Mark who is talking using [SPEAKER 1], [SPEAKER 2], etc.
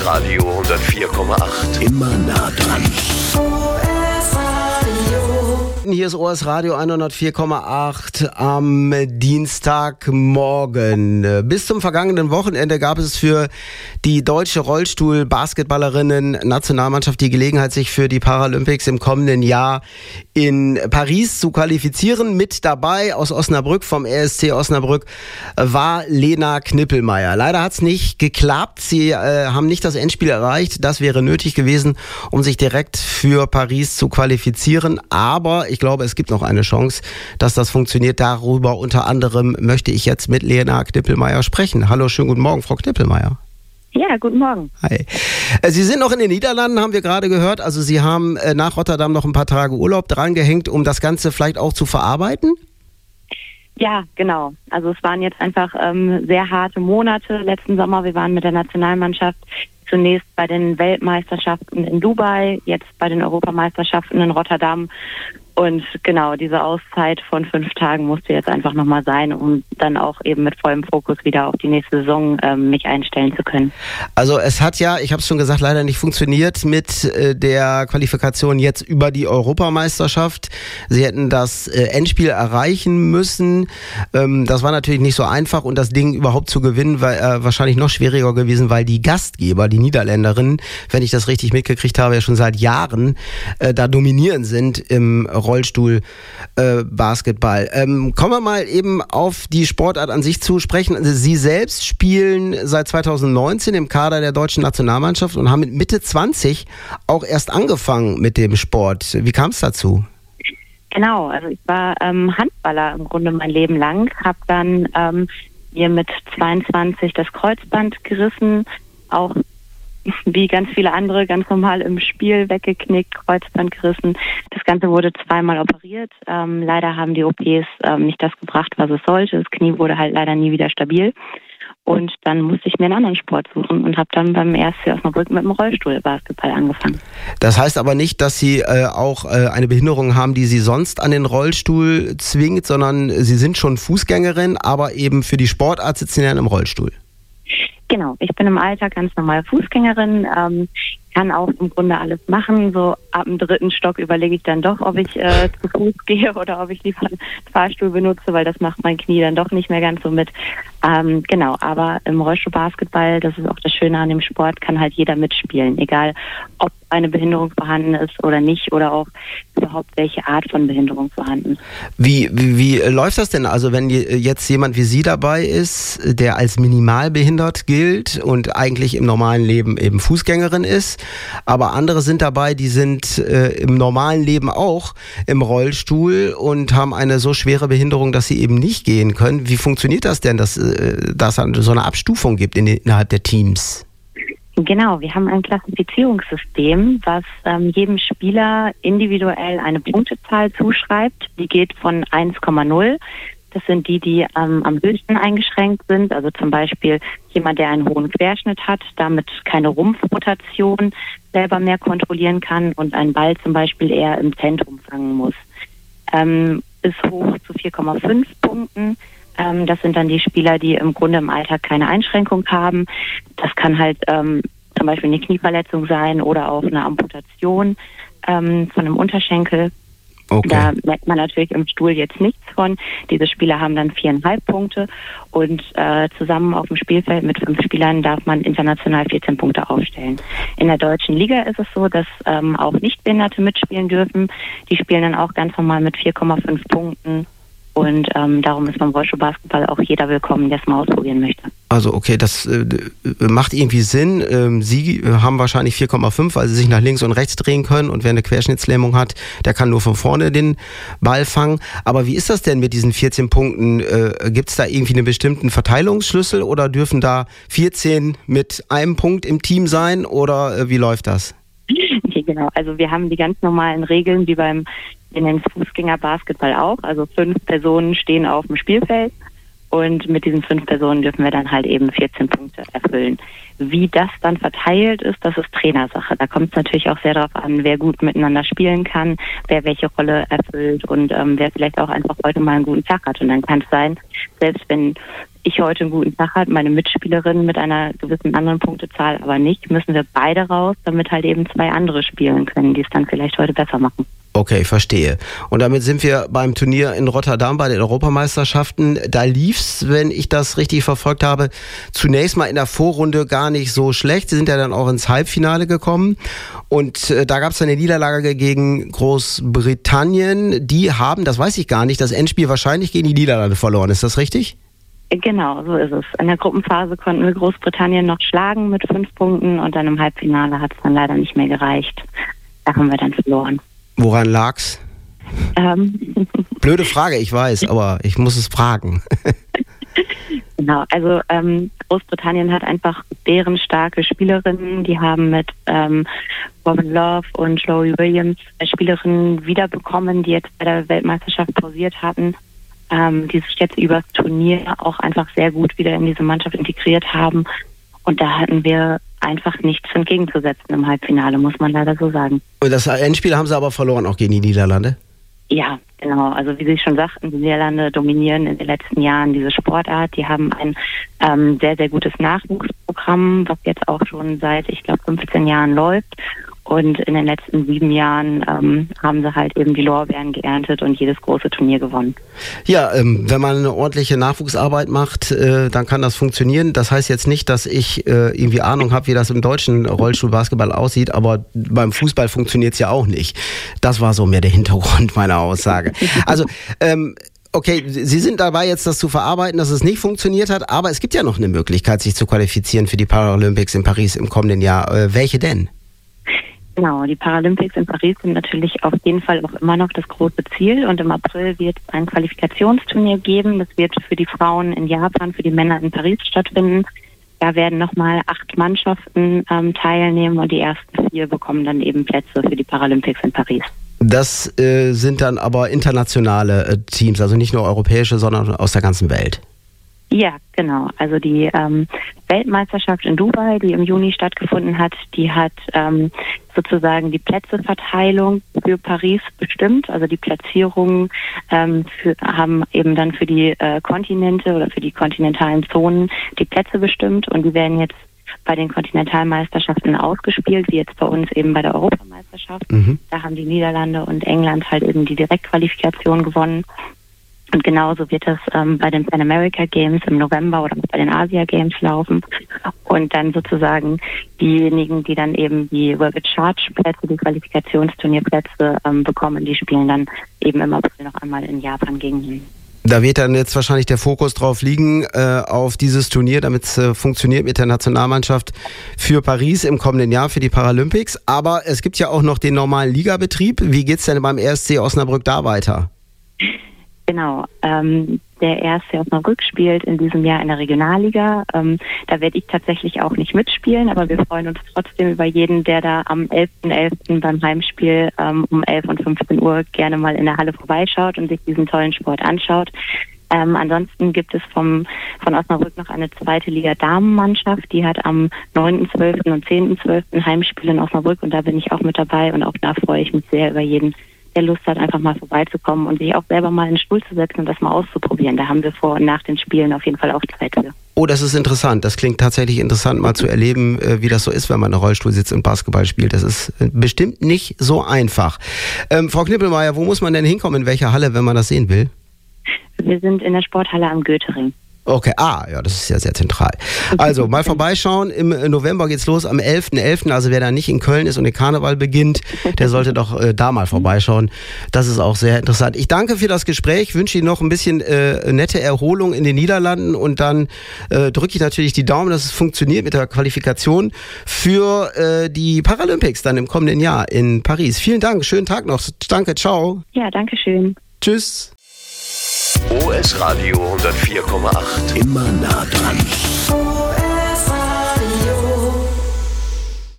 [SPEAKER 1] Radio 104,8.
[SPEAKER 2] Immer nah dran.
[SPEAKER 3] Hier ist OS Radio 104,8 am Dienstagmorgen. Bis zum vergangenen Wochenende gab es für die deutsche Rollstuhl-Basketballerinnen-Nationalmannschaft die Gelegenheit, sich für die Paralympics im kommenden Jahr in Paris zu qualifizieren. Mit dabei aus Osnabrück, vom RSC Osnabrück, war Lena Knippelmeier. Leider hat es nicht geklappt. Sie äh, haben nicht das Endspiel erreicht. Das wäre nötig gewesen, um sich direkt für Paris zu qualifizieren. Aber ich glaube, es gibt noch eine Chance, dass das funktioniert. Darüber unter anderem möchte ich jetzt mit Lena Knippelmeier sprechen. Hallo, schönen guten Morgen, Frau Knippelmeier.
[SPEAKER 4] Ja, guten Morgen.
[SPEAKER 3] Hi. Äh, Sie sind noch in den Niederlanden, haben wir gerade gehört. Also Sie haben äh, nach Rotterdam noch ein paar Tage Urlaub drangehängt, um das Ganze vielleicht auch zu verarbeiten?
[SPEAKER 4] Ja, genau. Also es waren jetzt einfach ähm, sehr harte Monate letzten Sommer. Wir waren mit der Nationalmannschaft zunächst bei den Weltmeisterschaften in Dubai, jetzt bei den Europameisterschaften in Rotterdam und genau, diese Auszeit von fünf Tagen musste jetzt einfach nochmal sein, um dann auch eben mit vollem Fokus wieder auf die nächste Saison ähm, mich einstellen zu können.
[SPEAKER 3] Also es hat ja, ich habe es schon gesagt, leider nicht funktioniert mit äh, der Qualifikation jetzt über die Europameisterschaft. Sie hätten das äh, Endspiel erreichen müssen. Ähm, das war natürlich nicht so einfach und das Ding überhaupt zu gewinnen war äh, wahrscheinlich noch schwieriger gewesen, weil die Gastgeber, die Niederländerinnen, wenn ich das richtig mitgekriegt habe, ja schon seit Jahren äh, da dominieren sind im Rollstuhl äh, Basketball. Ähm, kommen wir mal eben auf die Sportart an sich zu sprechen. Also Sie selbst spielen seit 2019 im Kader der deutschen Nationalmannschaft und haben mit Mitte 20 auch erst angefangen mit dem Sport. Wie kam es dazu?
[SPEAKER 4] Genau, also ich war ähm, Handballer im Grunde mein Leben lang, habe dann ähm, mir mit 22 das Kreuzband gerissen, auch wie ganz viele andere ganz normal im Spiel weggeknickt, Kreuzband gerissen. Das Ganze wurde zweimal operiert. Ähm, leider haben die OPs ähm, nicht das gebracht, was es sollte. Das Knie wurde halt leider nie wieder stabil. Und dann musste ich mir einen anderen Sport suchen und habe dann beim ersten Osnabrück mit dem Rollstuhl Basketball angefangen.
[SPEAKER 3] Das heißt aber nicht, dass Sie äh, auch äh, eine Behinderung haben, die Sie sonst an den Rollstuhl zwingt, sondern Sie sind schon Fußgängerin, aber eben für die Sportart sitzen Sie dann im Rollstuhl.
[SPEAKER 4] Genau, ich bin im Alltag ganz normal Fußgängerin, ähm, kann auch im Grunde alles machen. So ab dem dritten Stock überlege ich dann doch, ob ich äh, zu Fuß gehe oder ob ich lieber einen Fahrstuhl benutze, weil das macht mein Knie dann doch nicht mehr ganz so mit. Ähm, genau, aber im Rollstuhlbasketball, das ist auch das Schöne an dem Sport, kann halt jeder mitspielen, egal ob eine Behinderung vorhanden ist oder nicht oder auch überhaupt welche Art von Behinderung vorhanden.
[SPEAKER 3] Wie, wie, wie läuft das denn? Also wenn jetzt jemand wie Sie dabei ist, der als minimal behindert gilt und eigentlich im normalen Leben eben Fußgängerin ist, aber andere sind dabei, die sind äh, im normalen Leben auch im Rollstuhl und haben eine so schwere Behinderung, dass sie eben nicht gehen können. Wie funktioniert das denn, dass äh, dass es so eine Abstufung gibt in, innerhalb der Teams?
[SPEAKER 4] Genau, wir haben ein Klassifizierungssystem, was ähm, jedem Spieler individuell eine Punktezahl zuschreibt. Die geht von 1,0. Das sind die, die ähm, am höchsten eingeschränkt sind. Also zum Beispiel jemand, der einen hohen Querschnitt hat, damit keine Rumpfrotation selber mehr kontrollieren kann und einen Ball zum Beispiel eher im Zentrum fangen muss. Ähm, bis hoch zu 4,5 Punkten ähm, das sind dann die Spieler, die im Grunde im Alltag keine Einschränkung haben. Das kann halt ähm, zum Beispiel eine Knieverletzung sein oder auch eine Amputation ähm, von einem Unterschenkel. Okay. Da merkt man natürlich im Stuhl jetzt nichts von. Diese Spieler haben dann viereinhalb Punkte und äh, zusammen auf dem Spielfeld mit fünf Spielern darf man international 14 Punkte aufstellen. In der deutschen Liga ist es so, dass ähm, auch Nichtbehinderte mitspielen dürfen. Die spielen dann auch ganz normal mit 4,5 Punkten und ähm, darum ist beim Rollstuhlbasketball auch jeder willkommen, der es mal ausprobieren möchte.
[SPEAKER 3] Also okay, das äh, macht irgendwie Sinn. Ähm, Sie haben wahrscheinlich 4,5, weil Sie sich nach links und rechts drehen können und wer eine Querschnittslähmung hat, der kann nur von vorne den Ball fangen. Aber wie ist das denn mit diesen 14 Punkten? Äh, Gibt es da irgendwie einen bestimmten Verteilungsschlüssel oder dürfen da 14 mit einem Punkt im Team sein oder äh, wie läuft das?
[SPEAKER 4] Nee, genau. Also wir haben die ganz normalen Regeln wie beim in den Fußgängerbasketball auch. Also fünf Personen stehen auf dem Spielfeld und mit diesen fünf Personen dürfen wir dann halt eben 14 Punkte erfüllen. Wie das dann verteilt ist, das ist Trainersache. Da kommt es natürlich auch sehr darauf an, wer gut miteinander spielen kann, wer welche Rolle erfüllt und ähm, wer vielleicht auch einfach heute mal einen guten Tag hat. Und dann kann es sein, selbst wenn ich heute einen guten Tag hat, meine Mitspielerin mit einer gewissen anderen Punktezahl aber nicht, müssen wir beide raus, damit halt eben zwei andere spielen können, die es dann vielleicht heute besser machen.
[SPEAKER 3] Okay, verstehe. Und damit sind wir beim Turnier in Rotterdam bei den Europameisterschaften. Da lief's, wenn ich das richtig verfolgt habe, zunächst mal in der Vorrunde gar nicht so schlecht. Sie sind ja dann auch ins Halbfinale gekommen. Und äh, da gab's eine Niederlage gegen Großbritannien. Die haben, das weiß ich gar nicht, das Endspiel wahrscheinlich gegen die Niederlande verloren. Ist das richtig?
[SPEAKER 4] Genau, so ist es. In der Gruppenphase konnten wir Großbritannien noch schlagen mit fünf Punkten und dann im Halbfinale hat es dann leider nicht mehr gereicht. Da haben wir dann verloren.
[SPEAKER 3] Woran lag's?
[SPEAKER 4] Ähm.
[SPEAKER 3] Blöde Frage, ich weiß, aber ich muss es fragen.
[SPEAKER 4] genau, also ähm, Großbritannien hat einfach deren starke Spielerinnen. Die haben mit ähm, Robin Love und Chloe Williams Spielerinnen wiederbekommen, die jetzt bei der Weltmeisterschaft pausiert hatten ähm, die sich jetzt übers Turnier auch einfach sehr gut wieder in diese Mannschaft integriert haben. Und da hatten wir einfach nichts entgegenzusetzen im Halbfinale, muss man leider so sagen.
[SPEAKER 3] Und das Endspiel haben sie aber verloren, auch gegen die Niederlande?
[SPEAKER 4] Ja, genau. Also wie Sie schon sagten, die Niederlande dominieren in den letzten Jahren diese Sportart. Die haben ein ähm, sehr, sehr gutes Nachwuchsprogramm, was jetzt auch schon seit, ich glaube, 15 Jahren läuft. Und in den letzten sieben Jahren ähm, haben sie halt eben die Lorbeeren geerntet und jedes große Turnier gewonnen.
[SPEAKER 3] Ja, ähm, wenn man eine ordentliche Nachwuchsarbeit macht, äh, dann kann das funktionieren. Das heißt jetzt nicht, dass ich äh, irgendwie Ahnung habe, wie das im deutschen Rollstuhlbasketball aussieht, aber beim Fußball funktioniert es ja auch nicht. Das war so mehr der Hintergrund meiner Aussage. Also ähm, Okay, Sie sind dabei jetzt das zu verarbeiten, dass es nicht funktioniert hat, aber es gibt ja noch eine Möglichkeit, sich zu qualifizieren für die Paralympics in Paris im kommenden Jahr. Äh, welche denn?
[SPEAKER 4] Genau, die Paralympics in Paris sind natürlich auf jeden Fall auch immer noch das große Ziel und im April wird es ein Qualifikationsturnier geben. Das wird für die Frauen in Japan, für die Männer in Paris stattfinden. Da werden nochmal acht Mannschaften ähm, teilnehmen und die ersten vier bekommen dann eben Plätze für die Paralympics in Paris.
[SPEAKER 3] Das äh, sind dann aber internationale äh, Teams, also nicht nur europäische, sondern aus der ganzen Welt.
[SPEAKER 4] Ja, genau. Also die ähm, Weltmeisterschaft in Dubai, die im Juni stattgefunden hat, die hat ähm, sozusagen die Plätzeverteilung für Paris bestimmt. Also die Platzierungen ähm, für, haben eben dann für die äh, Kontinente oder für die kontinentalen Zonen die Plätze bestimmt und die werden jetzt bei den Kontinentalmeisterschaften ausgespielt, wie jetzt bei uns eben bei der Europameisterschaft. Mhm. Da haben die Niederlande und England halt eben die Direktqualifikation gewonnen. Und genauso wird das ähm, bei den Pan America Games im November oder bei den Asia Games laufen. Und dann sozusagen diejenigen, die dann eben die World Charge Plätze, die Qualifikationsturnierplätze ähm, bekommen, die spielen dann eben im April noch einmal in Japan gegen ihn.
[SPEAKER 3] Da wird dann jetzt wahrscheinlich der Fokus drauf liegen, äh, auf dieses Turnier, damit es äh, funktioniert mit der Nationalmannschaft für Paris im kommenden Jahr, für die Paralympics. Aber es gibt ja auch noch den normalen Ligabetrieb. Wie geht's denn beim RSC Osnabrück da weiter?
[SPEAKER 4] Genau. Ähm, der erste Osnabrück spielt in diesem Jahr in der Regionalliga. Ähm, da werde ich tatsächlich auch nicht mitspielen, aber wir freuen uns trotzdem über jeden, der da am 11.11. .11. beim Heimspiel ähm, um 11 und 15 Uhr gerne mal in der Halle vorbeischaut und sich diesen tollen Sport anschaut. Ähm, ansonsten gibt es vom, von Osnabrück noch eine zweite Liga Damenmannschaft, die hat am 9.12. und 10.12. Heimspiel in Osnabrück und da bin ich auch mit dabei und auch da freue ich mich sehr über jeden, der Lust hat, einfach mal vorbeizukommen und sich auch selber mal in den Stuhl zu setzen und das mal auszuprobieren. Da haben wir vor und nach den Spielen auf jeden Fall auch Zeit für.
[SPEAKER 3] Oh, das ist interessant. Das klingt tatsächlich interessant, mal zu erleben, äh, wie das so ist, wenn man in Rollstuhl sitzt und Basketball spielt. Das ist äh, bestimmt nicht so einfach. Ähm, Frau Knippelmeier, wo muss man denn hinkommen, in welcher Halle, wenn man das sehen will?
[SPEAKER 4] Wir sind in der Sporthalle am Goethering.
[SPEAKER 3] Okay, ah, ja, das ist ja sehr zentral. Also mal vorbeischauen. Im November geht's los am 11.11. .11. Also wer da nicht in Köln ist und der Karneval beginnt, der sollte doch äh, da mal vorbeischauen. Das ist auch sehr interessant. Ich danke für das Gespräch, wünsche Ihnen noch ein bisschen äh, nette Erholung in den Niederlanden und dann äh, drücke ich natürlich die Daumen, dass es funktioniert mit der Qualifikation für äh, die Paralympics dann im kommenden Jahr in Paris. Vielen Dank, schönen Tag noch. Danke, ciao.
[SPEAKER 4] Ja, danke schön.
[SPEAKER 3] Tschüss.
[SPEAKER 1] OS Radio 104,8.
[SPEAKER 2] Immer nah dran.